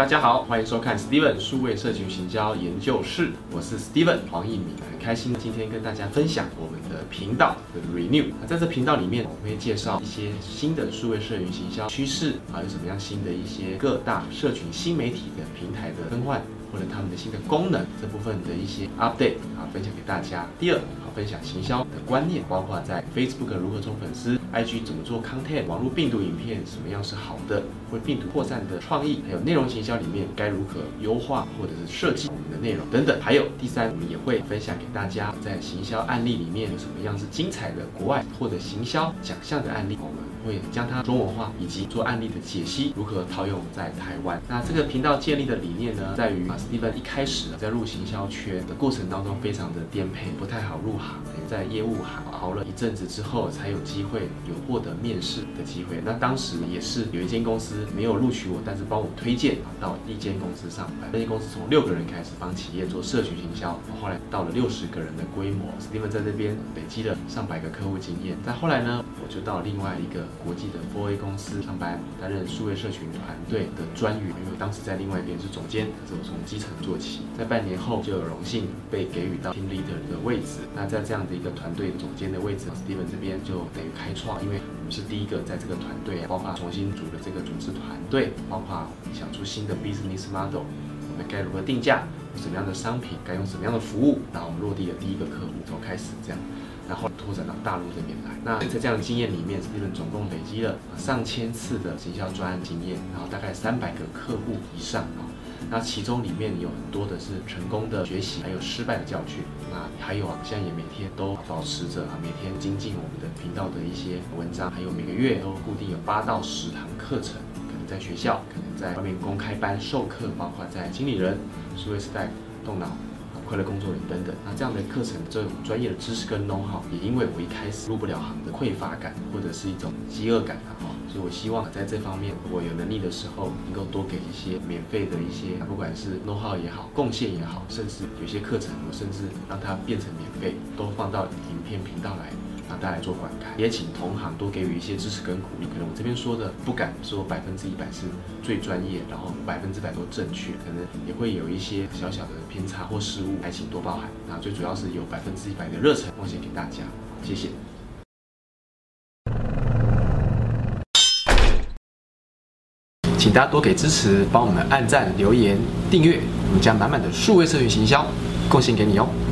大家好，欢迎收看 Steven 数位社群行销研究室，我是 Steven 黄义敏，很开心今天跟大家分享我们的频道的 Renew。在这频道里面，我会介绍一些新的数位社群行销趋势还，有什么样新的一些各大社群新媒体的平台的更换，或者他们的新的功能这部分的一些 update 啊，分享给大家。第二，好分享行销的观念，包括在 Facebook 如何冲粉丝，IG 怎么做 content，网络病毒影片什么样是好的，或病毒扩散的创意，还有内容行销里面该如何优化或者是设计我们的内容等等。还有第三，我们也会分享给大家在行销案例里面有什么样是精彩的国外或者行销奖项的案例，我们会将它中文化以及做案例的解析，如何套用在台湾。那这个频道建立的理念呢，在于啊，Steven 一开始在入行销圈的过程当中非常的颠沛，不太好入行，在业务行熬了一阵子之后，才有机会有获得面试的机会。那当时也是有一间公司没有录取我，但是帮我推荐到一间公司上班。那间公司从六个人开始帮企业做社群行销，后来到了六十个人的规模。Steven 在这边累积了上百个客户经验。再后来呢，我就到另外一个国际的 4A 公司上班，担任数位社群团队的专员。因为当时在另外一边是总监，是我从基层做起。在半年后就有荣幸被给予到 team leader 的位置。那在这样的一个团队总监的位置，Steven 这边就等于开创，因为我们是第一个在这个团队，包括重新组的这个组织团队，包括想出新的 business model，我们该如何定价，什么样的商品，该用什么样的服务，然后我们落地的第一个客户从开始这样，然后拓展到大陆这边来。那在这样的经验里面，Steven 总共累积了上千次的行销专案经验，然后大概三百个客户以上啊。那其中里面有很多的是成功的学习，还有失败的教训。那还有啊，现在也每天都保持着啊，每天精进我们的频道的一些文章，还有每个月都固定有八到十堂课程，可能在学校，可能在外面公开班授课，包括在经理人、数位时代、动脑、快乐工作人等等。那这样的课程，这种专业的知识跟 know how，也因为我一开始入不了行的匮乏感，或者是一种饥饿感啊，哈。所以，我希望在这方面，我有能力的时候，能够多给一些免费的一些，不管是 know how 也好，贡献也好，甚至有些课程，我甚至让它变成免费，都放到影片频道来，让大家来做观看。也请同行多给予一些支持跟鼓励。可能我这边说的不敢说百分之一百是最专业，然后百分之百都正确，可能也会有一些小小的偏差或失误，还请多包涵。那最主要是有百分之一百的热忱奉献给大家，谢谢。请大家多给支持，帮我们按赞、留言、订阅，我们将满满的数位社群行销贡献给你哦。